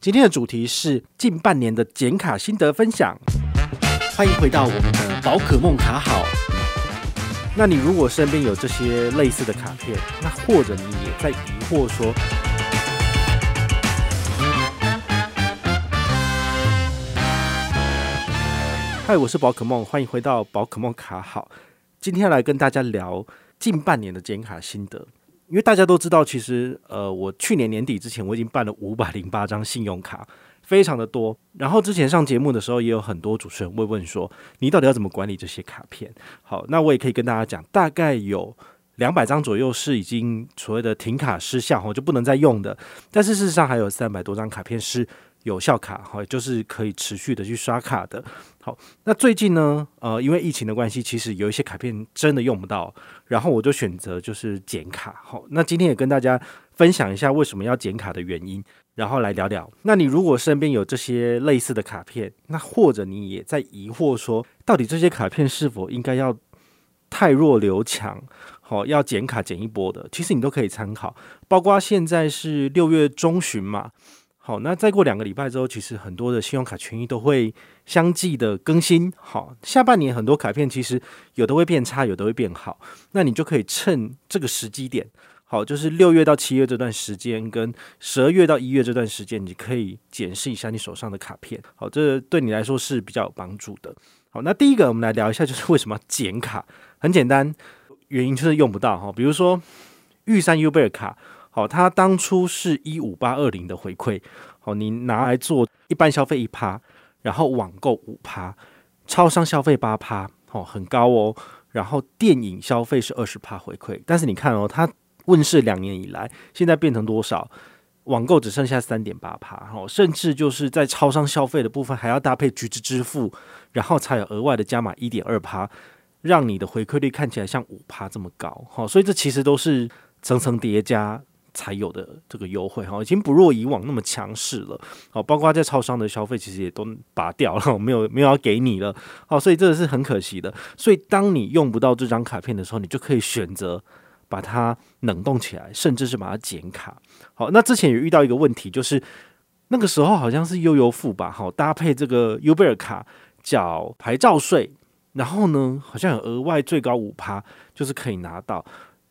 今天的主题是近半年的剪卡心得分享。欢迎回到我们的宝可梦卡好。那你如果身边有这些类似的卡片，那或者你也在疑惑说，嗨，我是宝可梦，欢迎回到宝可梦卡好。今天来跟大家聊近半年的剪卡心得。因为大家都知道，其实呃，我去年年底之前我已经办了五百零八张信用卡，非常的多。然后之前上节目的时候，也有很多主持人会问说，你到底要怎么管理这些卡片？好，那我也可以跟大家讲，大概有两百张左右是已经所谓的停卡失效，哈，就不能再用的。但是事实上还有三百多张卡片是有效卡，哈，就是可以持续的去刷卡的。好，那最近呢，呃，因为疫情的关系，其实有一些卡片真的用不到，然后我就选择就是剪卡。好，那今天也跟大家分享一下为什么要剪卡的原因，然后来聊聊。那你如果身边有这些类似的卡片，那或者你也在疑惑说，到底这些卡片是否应该要汰弱留强，好，要剪卡剪一波的，其实你都可以参考。包括现在是六月中旬嘛。好，那再过两个礼拜之后，其实很多的信用卡权益都会相继的更新。好，下半年很多卡片其实有的会变差，有的会变好。那你就可以趁这个时机点，好，就是六月到七月这段时间，跟十二月到一月这段时间，你可以检视一下你手上的卡片。好，这对你来说是比较有帮助的。好，那第一个我们来聊一下，就是为什么要剪卡？很简单，原因就是用不到哈。比如说玉山 U 贝尔卡。好，它当初是一五八二零的回馈，好，你拿来做一般消费一趴，然后网购五趴，超商消费八趴，哦，很高哦。然后电影消费是二十趴回馈，但是你看哦，它问世两年以来，现在变成多少？网购只剩下三点八趴，哦，甚至就是在超商消费的部分还要搭配橘子支付，然后才有额外的加码一点二趴，让你的回馈率看起来像五趴这么高，好，所以这其实都是层层叠加。才有的这个优惠哈，已经不若以往那么强势了。好，包括在超商的消费，其实也都拔掉了，没有没有要给你了。好，所以这个是很可惜的。所以当你用不到这张卡片的时候，你就可以选择把它冷冻起来，甚至是把它剪卡。好，那之前也遇到一个问题，就是那个时候好像是悠游付吧，好，搭配这个 U 贝尔卡缴牌照税，然后呢，好像有额外最高五趴，就是可以拿到。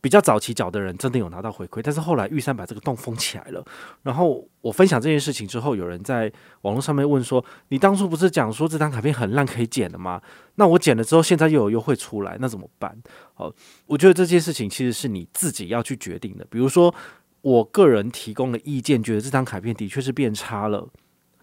比较早期缴的人真的有拿到回馈，但是后来玉山把这个洞封起来了。然后我分享这件事情之后，有人在网络上面问说：“你当初不是讲说这张卡片很烂可以剪的吗？那我剪了之后，现在又有优惠出来，那怎么办？”好，我觉得这件事情其实是你自己要去决定的。比如说，我个人提供的意见，觉得这张卡片的确是变差了，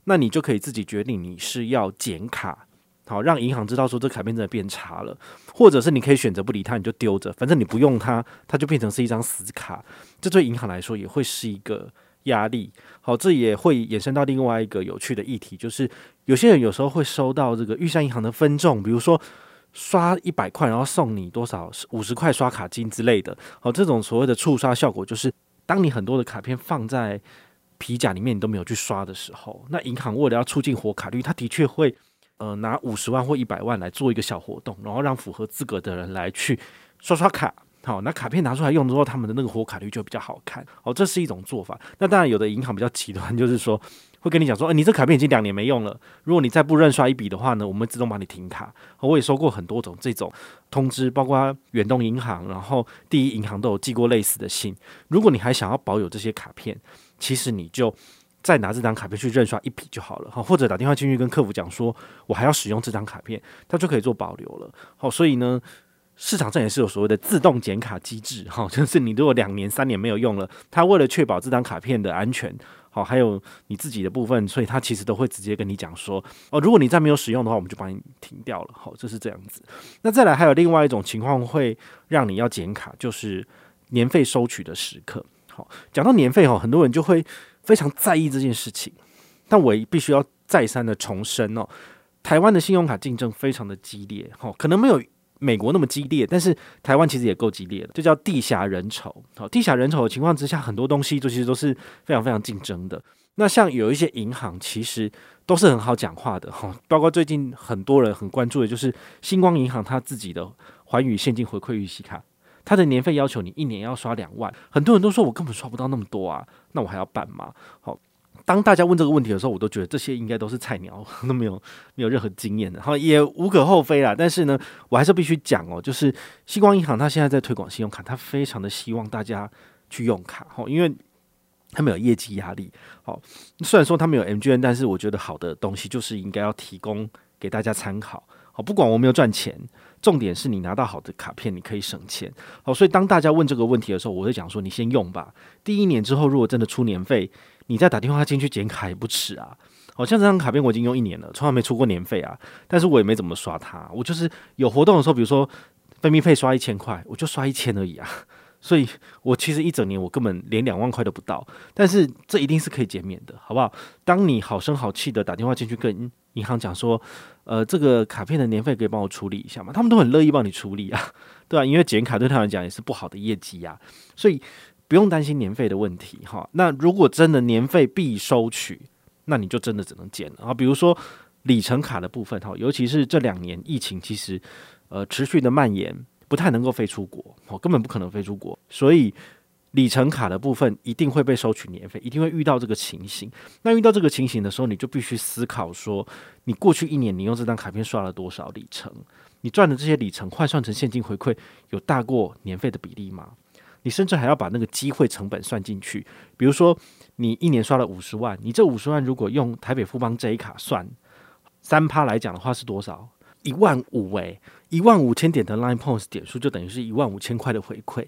那你就可以自己决定你是要剪卡。好，让银行知道说这卡片真的变差了，或者是你可以选择不理它，你就丢着，反正你不用它，它就变成是一张死卡。这对银行来说也会是一个压力。好，这也会衍生到另外一个有趣的议题，就是有些人有时候会收到这个玉山银行的分众，比如说刷一百块，然后送你多少五十块刷卡金之类的。好，这种所谓的触刷效果，就是当你很多的卡片放在皮夹里面，你都没有去刷的时候，那银行为了要促进活卡率，它的确会。呃，拿五十万或一百万来做一个小活动，然后让符合资格的人来去刷刷卡。好，那卡片拿出来用之后，他们的那个活卡率就比较好看。好，这是一种做法。那当然，有的银行比较极端，就是说会跟你讲说，哎，你这卡片已经两年没用了，如果你再不认刷一笔的话呢，我们自动把你停卡。我也收过很多种这种通知，包括远东银行，然后第一银行都有寄过类似的信。如果你还想要保有这些卡片，其实你就。再拿这张卡片去认刷一笔就好了，或者打电话进去跟客服讲说，我还要使用这张卡片，它就可以做保留了。好，所以呢，市场上也是有所谓的自动剪卡机制，哈，就是你如果两年、三年没有用了，它为了确保这张卡片的安全，好，还有你自己的部分，所以它其实都会直接跟你讲说，哦，如果你再没有使用的话，我们就帮你停掉了。好，就是这样子。那再来还有另外一种情况会让你要剪卡，就是年费收取的时刻。讲到年费哈，很多人就会。非常在意这件事情，但我必须要再三的重申哦，台湾的信用卡竞争非常的激烈，哈，可能没有美国那么激烈，但是台湾其实也够激烈的，就叫地狭人稠。好，地狭人稠的情况之下，很多东西就其实都是非常非常竞争的。那像有一些银行，其实都是很好讲话的，哈，包括最近很多人很关注的就是星光银行它自己的寰宇现金回馈御玺卡。它的年费要求你一年要刷两万，很多人都说我根本刷不到那么多啊，那我还要办吗？好，当大家问这个问题的时候，我都觉得这些应该都是菜鸟，都没有没有任何经验的，哈，也无可厚非啦。但是呢，我还是必须讲哦，就是新光银行它现在在推广信用卡，它非常的希望大家去用卡，哈，因为它没有业绩压力。好，虽然说它没有 MGN，但是我觉得好的东西就是应该要提供给大家参考。好，不管我没有赚钱，重点是你拿到好的卡片，你可以省钱。好，所以当大家问这个问题的时候，我会讲说，你先用吧。第一年之后，如果真的出年费，你再打电话进去剪卡也不迟啊！好像这张卡片我已经用一年了，从来没出过年费啊，但是我也没怎么刷它，我就是有活动的时候，比如说 FamiPay 刷一千块，我就刷一千而已啊。所以我其实一整年我根本连两万块都不到，但是这一定是可以减免的，好不好？当你好声好气的打电话进去跟银行讲说，呃，这个卡片的年费可以帮我处理一下吗？他们都很乐意帮你处理啊，对啊，因为剪卡对他们来讲也是不好的业绩呀，所以。不用担心年费的问题哈，那如果真的年费必收取，那你就真的只能减了啊。比如说里程卡的部分哈，尤其是这两年疫情其实呃持续的蔓延，不太能够飞出国，哦，根本不可能飞出国，所以里程卡的部分一定会被收取年费，一定会遇到这个情形。那遇到这个情形的时候，你就必须思考说，你过去一年你用这张卡片刷了多少里程？你赚的这些里程换算成现金回馈，有大过年费的比例吗？你甚至还要把那个机会成本算进去，比如说你一年刷了五十万，你这五十万如果用台北富邦这一卡算三趴来讲的话是多少？一万五诶，一万五千点的 Line Points 点数就等于是一万五千块的回馈。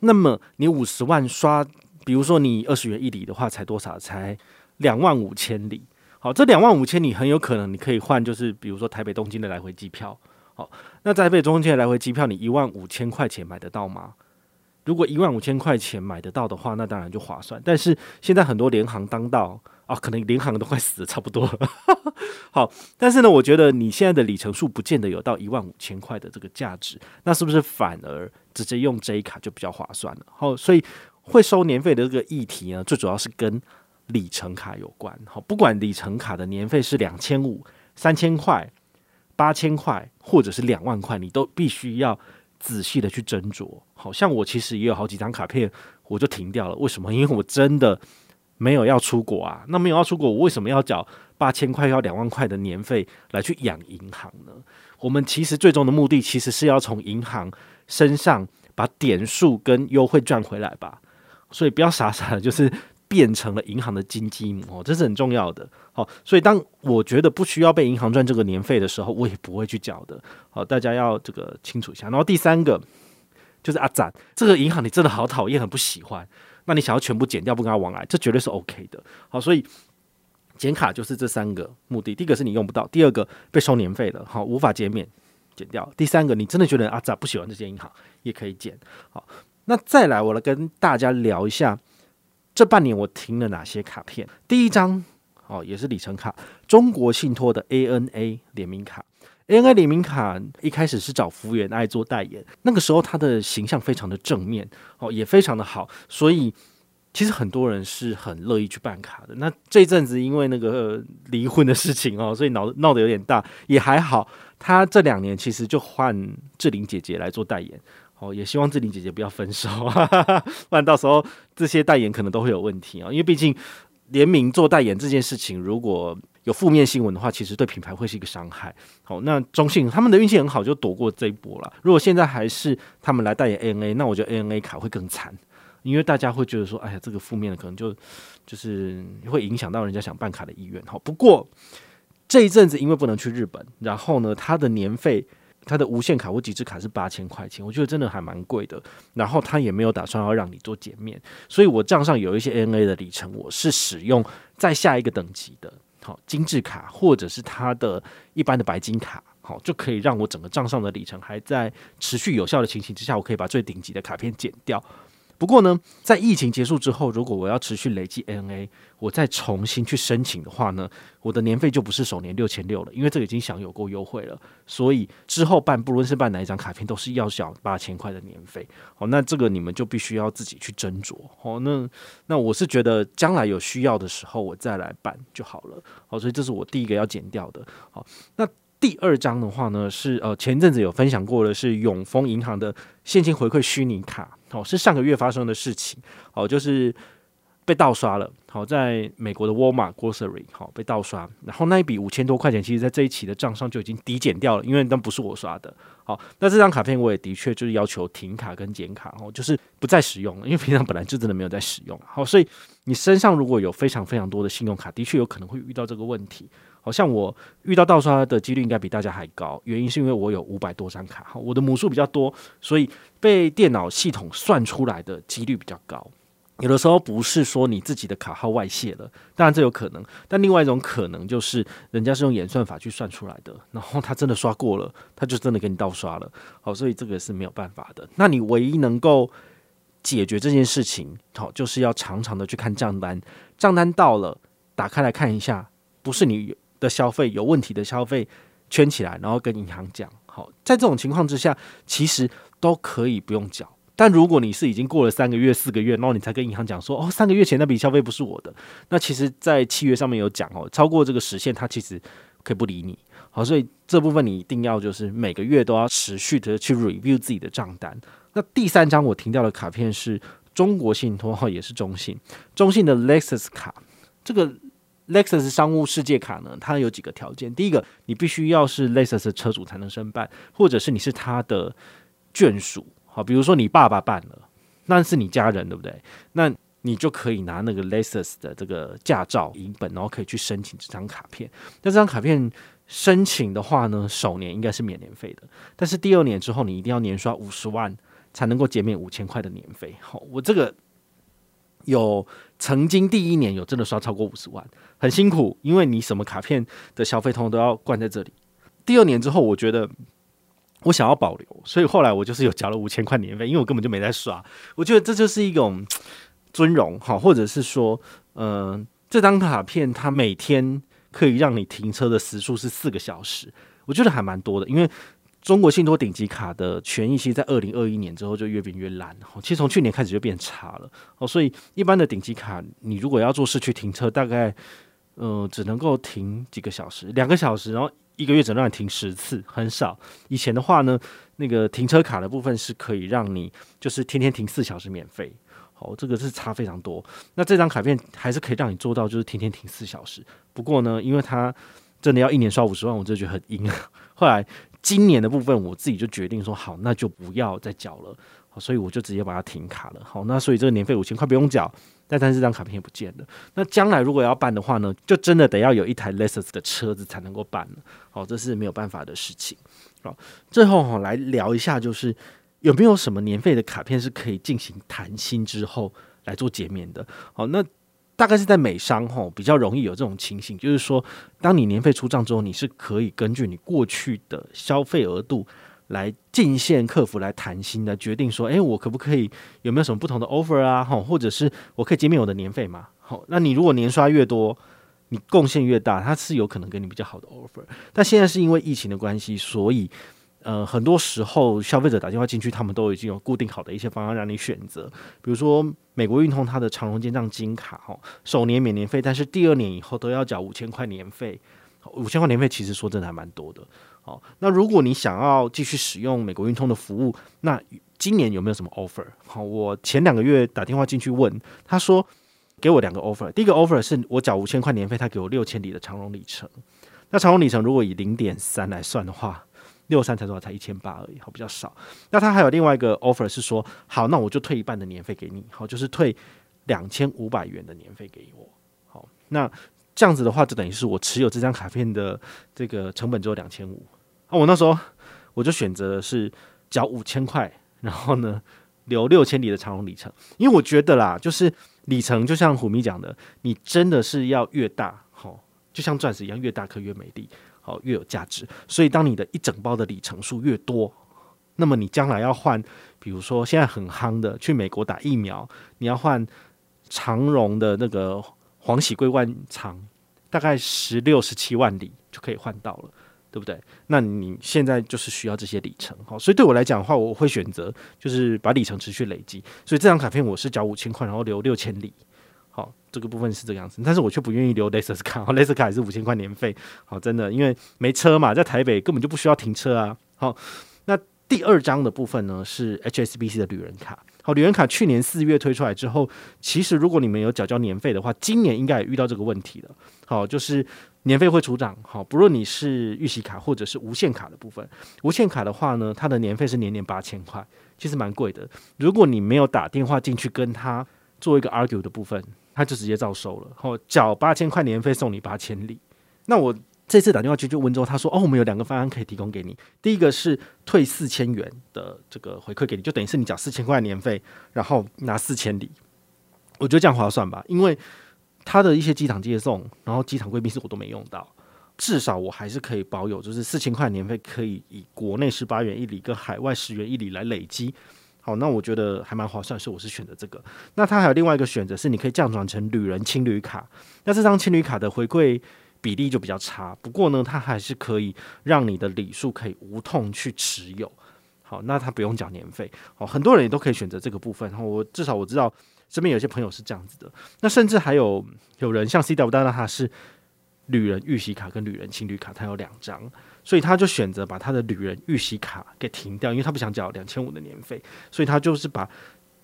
那么你五十万刷，比如说你二十元一里的话，才多少？才两万五千里。好，这两万五千里很有可能你可以换，就是比如说台北东京的来回机票。好，那台北东京的来回机票，你一万五千块钱买得到吗？如果一万五千块钱买得到的话，那当然就划算。但是现在很多联航当道啊，可能联航都快死的差不多了。好，但是呢，我觉得你现在的里程数不见得有到一万五千块的这个价值，那是不是反而直接用 J 卡就比较划算了？好，所以会收年费的这个议题呢，最主要是跟里程卡有关。好，不管里程卡的年费是两千五、三千块、八千块，或者是两万块，你都必须要。仔细的去斟酌，好像我其实也有好几张卡片，我就停掉了。为什么？因为我真的没有要出国啊。那没有要出国，我为什么要缴八千块要两万块的年费来去养银行呢？我们其实最终的目的，其实是要从银行身上把点数跟优惠赚回来吧。所以不要傻傻的，就是。变成了银行的金鸡母哦，这是很重要的。好，所以当我觉得不需要被银行赚这个年费的时候，我也不会去缴的。好，大家要这个清楚一下。然后第三个就是阿展，这个银行你真的好讨厌，很不喜欢。那你想要全部减掉，不跟他往来，这绝对是 OK 的。好，所以减卡就是这三个目的：第一个是你用不到，第二个被收年费了，好，无法减免，减掉；第三个你真的觉得阿展不喜欢这些银行，也可以减。好，那再来，我来跟大家聊一下。这半年我停了哪些卡片？第一张哦，也是里程卡，中国信托的 ANA 联名卡。ANA 联名卡一开始是找福原爱做代言，那个时候他的形象非常的正面哦，也非常的好，所以其实很多人是很乐意去办卡的。那这阵子因为那个离婚的事情哦，所以闹闹得有点大，也还好。他这两年其实就换志玲姐姐来做代言。哦，也希望志玲姐姐不要分手，不然到时候这些代言可能都会有问题啊。因为毕竟联名做代言这件事情，如果有负面新闻的话，其实对品牌会是一个伤害。好，那中信他们的运气很好，就躲过这一波了。如果现在还是他们来代言 ANA，那我觉得 ANA 卡会更惨，因为大家会觉得说，哎呀，这个负面的可能就就是会影响到人家想办卡的意愿。好，不过这一阵子因为不能去日本，然后呢，他的年费。它的无限卡或极致卡是八千块钱，我觉得真的还蛮贵的。然后他也没有打算要让你做减免，所以我账上有一些 ANA 的里程，我是使用在下一个等级的，好精致卡或者是它的一般的白金卡，好就可以让我整个账上的里程还在持续有效的情形之下，我可以把最顶级的卡片减掉。不过呢，在疫情结束之后，如果我要持续累积 ANA，我再重新去申请的话呢，我的年费就不是首年六千六了，因为这个已经享有过优惠了。所以之后办，不论是办哪一张卡片，都是要缴八千块的年费。好，那这个你们就必须要自己去斟酌。好，那那我是觉得将来有需要的时候，我再来办就好了。好，所以这是我第一个要减掉的。好，那。第二张的话呢，是呃前阵子有分享过的，是永丰银行的现金回馈虚拟卡，哦，是上个月发生的事情，哦，就是被盗刷了，好，在美国的沃尔玛 Grocery 好被盗刷，然后那一笔五千多块钱，其实在这一期的账上就已经抵减掉了，因为那不是我刷的。好，那这张卡片我也的确就是要求停卡跟减卡，哦，就是不再使用了，因为平常本来就真的没有在使用。好，所以你身上如果有非常非常多的信用卡，的确有可能会遇到这个问题。好像我遇到盗刷的几率应该比大家还高，原因是因为我有五百多张卡，我的母数比较多，所以被电脑系统算出来的几率比较高。有的时候不是说你自己的卡号外泄了，当然这有可能，但另外一种可能就是人家是用演算法去算出来的，然后他真的刷过了，他就真的给你盗刷了。好，所以这个是没有办法的。那你唯一能够解决这件事情，好，就是要常常的去看账单，账单到了打开来看一下，不是你的消费有问题的消费圈起来，然后跟银行讲。好，在这种情况之下，其实都可以不用缴。但如果你是已经过了三个月、四个月，然后你才跟银行讲说，哦，三个月前那笔消费不是我的，那其实，在契约上面有讲哦，超过这个时限，他其实可以不理你。好，所以这部分你一定要就是每个月都要持续的去 review 自己的账单。那第三张我停掉的卡片是中国信托，也是中信，中信的 Lexus 卡。这个 Lexus 商务世界卡呢，它有几个条件，第一个，你必须要是 Lexus 车主才能申办，或者是你是他的眷属。好，比如说你爸爸办了，那是你家人，对不对？那你就可以拿那个 Lexus 的这个驾照影本，然后可以去申请这张卡片。那这张卡片申请的话呢，首年应该是免年费的，但是第二年之后，你一定要年刷五十万才能够减免五千块的年费。好，我这个有曾经第一年有真的刷超过五十万，很辛苦，因为你什么卡片的消费通都要灌在这里。第二年之后，我觉得。我想要保留，所以后来我就是有交了五千块年费，因为我根本就没在刷。我觉得这就是一种尊荣，哈，或者是说，嗯、呃，这张卡片它每天可以让你停车的时数是四个小时，我觉得还蛮多的。因为中国信托顶级卡的权益，其实，在二零二一年之后就越变越烂，其实从去年开始就变差了。哦，所以一般的顶级卡，你如果要做市区停车，大概，呃，只能够停几个小时，两个小时，然后。一个月只能让你停十次，很少。以前的话呢，那个停车卡的部分是可以让你就是天天停四小时免费。好，这个是差非常多。那这张卡片还是可以让你做到，就是天天停四小时。不过呢，因为它真的要一年刷五十万，我就觉得很硬。后来今年的部分，我自己就决定说，好，那就不要再缴了。所以我就直接把它停卡了。好，那所以这个年费五千块不用缴。但但是这张卡片也不见了。那将来如果要办的话呢，就真的得要有一台 Lexus 的车子才能够办了。好，这是没有办法的事情。好，最后哈来聊一下，就是有没有什么年费的卡片是可以进行谈新之后来做减免的？好，那大概是在美商吼比较容易有这种情形，就是说，当你年费出账之后，你是可以根据你过去的消费额度。来进线客服来谈心的决定说，诶，我可不可以有没有什么不同的 offer 啊？吼，或者是我可以减免我的年费吗？好，那你如果年刷越多，你贡献越大，它是有可能给你比较好的 offer。但现在是因为疫情的关系，所以呃，很多时候消费者打电话进去，他们都已经有固定好的一些方案让你选择。比如说美国运通它的长荣肩账金卡，哈，首年免年费，但是第二年以后都要缴五千块年费。五千块年费其实说真的还蛮多的。好，那如果你想要继续使用美国运通的服务，那今年有没有什么 offer？好，我前两个月打电话进去问，他说给我两个 offer。第一个 offer 是我缴五千块年费，他给我六千里的长荣里程。那长荣里程如果以零点三来算的话，六三才多少？才一千八而已，好，比较少。那他还有另外一个 offer 是说，好，那我就退一半的年费给你，好，就是退两千五百元的年费给我。好，那这样子的话，就等于是我持有这张卡片的这个成本只有两千五。啊，我那时候我就选择是缴五千块，然后呢留六千里的长荣里程，因为我觉得啦，就是里程就像虎迷讲的，你真的是要越大，好，就像钻石一样，越大颗越美丽，好，越有价值。所以当你的一整包的里程数越多，那么你将来要换，比如说现在很夯的去美国打疫苗，你要换长荣的那个黄喜桂冠长，大概十六十七万里就可以换到了。对不对？那你现在就是需要这些里程，好，所以对我来讲的话，我会选择就是把里程持续累积。所以这张卡片我是缴五千块，然后留六千里，好，这个部分是这个样子。但是我却不愿意留 Lexus 卡，Lexus 卡也是五千块年费，好，真的，因为没车嘛，在台北根本就不需要停车啊。好，那第二张的部分呢是 HSBC 的旅人卡，好，旅人卡去年四月推出来之后，其实如果你们有缴交年费的话，今年应该也遇到这个问题了。好，就是年费会出涨。好，不论你是预习卡或者是无限卡的部分，无限卡的话呢，它的年费是年年八千块，其实蛮贵的。如果你没有打电话进去跟他做一个 argue 的部分，他就直接照收了。后，缴八千块年费送你八千里。那我。这次打电话去就温州，他说：“哦，我们有两个方案可以提供给你。第一个是退四千元的这个回馈给你，就等于是你缴四千块年费，然后拿四千里。我觉得这样划算吧，因为他的一些机场接送，然后机场贵宾室我都没用到，至少我还是可以保有，就是四千块年费可以以国内十八元一里跟海外十元一里来累积。好，那我觉得还蛮划算，所以我是选择这个。那它还有另外一个选择是，你可以降转成旅人青旅卡。那这张青旅卡的回馈。”比例就比较差，不过呢，它还是可以让你的礼数可以无痛去持有。好，那它不用缴年费。好，很多人也都可以选择这个部分。然后我至少我知道身边有些朋友是这样子的。那甚至还有有人像 CW 大大，他是旅人预习卡跟旅人青旅卡，他有两张，所以他就选择把他的旅人预习卡给停掉，因为他不想缴两千五的年费，所以他就是把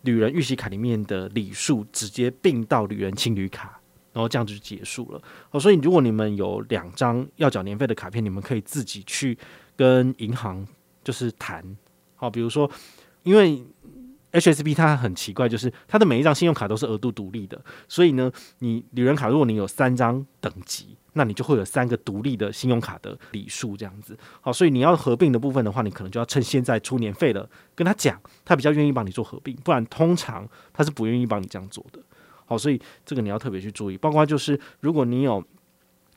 旅人预习卡里面的礼数直接并到旅人青旅卡。然后这样就结束了。好，所以如果你们有两张要缴年费的卡片，你们可以自己去跟银行就是谈。好，比如说，因为 HSB 它很奇怪，就是它的每一张信用卡都是额度独立的，所以呢，你旅人卡如果你有三张等级，那你就会有三个独立的信用卡的礼数这样子。好，所以你要合并的部分的话，你可能就要趁现在出年费了，跟他讲，他比较愿意帮你做合并，不然通常他是不愿意帮你这样做的。好，所以这个你要特别去注意，包括就是如果你有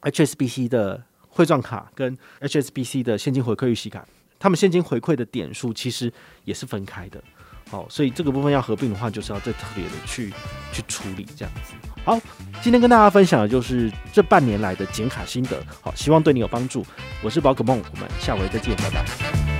HSBC 的汇钻卡跟 HSBC 的现金回馈预习卡，他们现金回馈的点数其实也是分开的。好，所以这个部分要合并的话，就是要再特别的去去处理这样子。好，今天跟大家分享的就是这半年来的剪卡心得，好，希望对你有帮助。我是宝可梦，我们下回再见，拜拜。